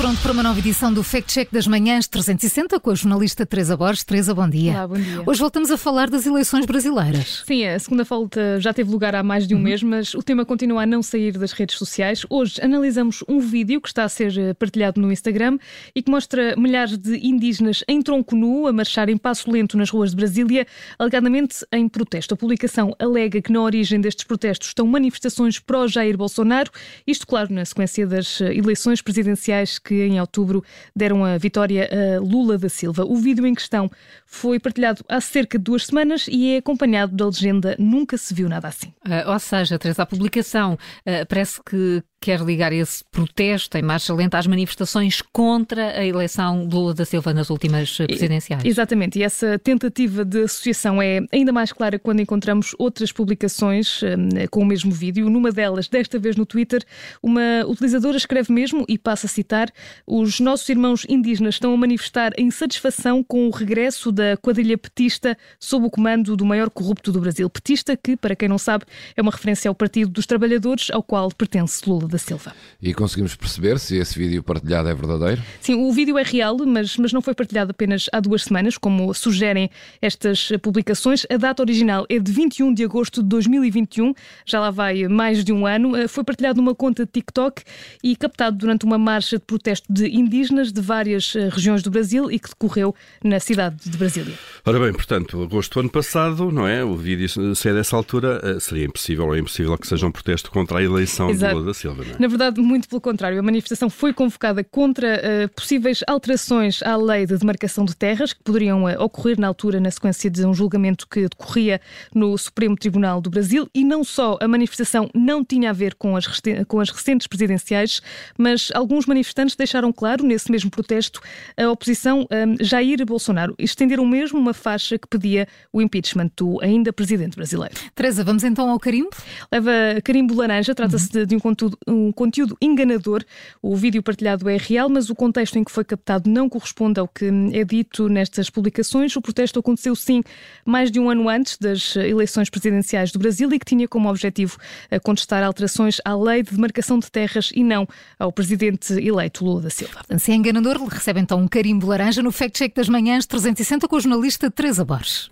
pronto para uma nova edição do Fact Check das Manhãs 360 com a jornalista Teresa Borges. Teresa, bom dia. Olá, bom dia. Hoje voltamos a falar das eleições brasileiras. Sim, a segunda volta já teve lugar há mais de um uhum. mês, mas o tema continua a não sair das redes sociais. Hoje analisamos um vídeo que está a ser eh, partilhado no Instagram e que mostra milhares de indígenas em tronco nu a marchar em passo lento nas ruas de Brasília, alegadamente em protesto. A publicação alega que na origem destes protestos estão manifestações pró-Jair Bolsonaro, isto, claro, na sequência das eh, eleições presidenciais que que em outubro deram a vitória a Lula da Silva. O vídeo em questão foi partilhado há cerca de duas semanas e é acompanhado da legenda Nunca se viu nada assim. Uh, ou seja, Teresa, a publicação uh, parece que quer ligar esse protesto em marcha lenta às manifestações contra a eleição de Lula da Silva nas últimas presidenciais. Exatamente, e essa tentativa de associação é ainda mais clara quando encontramos outras publicações um, com o mesmo vídeo. Numa delas, desta vez no Twitter, uma utilizadora escreve mesmo, e passa a citar, os nossos irmãos indígenas estão a manifestar a insatisfação com o regresso da quadrilha petista sob o comando do maior corrupto do Brasil. Petista que, para quem não sabe, é uma referência ao Partido dos Trabalhadores, ao qual pertence Lula da Silva. E conseguimos perceber se esse vídeo partilhado é verdadeiro? Sim, o vídeo é real, mas, mas não foi partilhado apenas há duas semanas, como sugerem estas publicações. A data original é de 21 de agosto de 2021, já lá vai mais de um ano. Eh, foi partilhado numa conta de TikTok e captado durante uma marcha de protesto de indígenas de várias eh, regiões do Brasil e que decorreu na cidade de Brasília. Ora bem, portanto, agosto do ano passado, não é? O vídeo ser dessa altura eh, seria impossível ou é impossível que seja um protesto contra a eleição Exato. de Lula da Silva. É? Na verdade, muito pelo contrário. A manifestação foi convocada contra uh, possíveis alterações à lei de demarcação de terras que poderiam uh, ocorrer na altura na sequência de um julgamento que decorria no Supremo Tribunal do Brasil. E não só a manifestação não tinha a ver com as, com as recentes presidenciais, mas alguns manifestantes deixaram claro nesse mesmo protesto a oposição Jair Bolsonaro. Estenderam mesmo uma faixa que pedia o impeachment do ainda presidente brasileiro. Teresa, vamos então ao carimbo? Leva carimbo laranja, trata-se uhum. de, de um conteúdo um conteúdo enganador. O vídeo partilhado é real, mas o contexto em que foi captado não corresponde ao que é dito nestas publicações. O protesto aconteceu, sim, mais de um ano antes das eleições presidenciais do Brasil e que tinha como objetivo contestar alterações à lei de demarcação de terras e não ao presidente eleito Lula da Silva. Se é enganador, recebe então um carimbo laranja no Fact Check das Manhãs 360 com a jornalista Teresa Borges.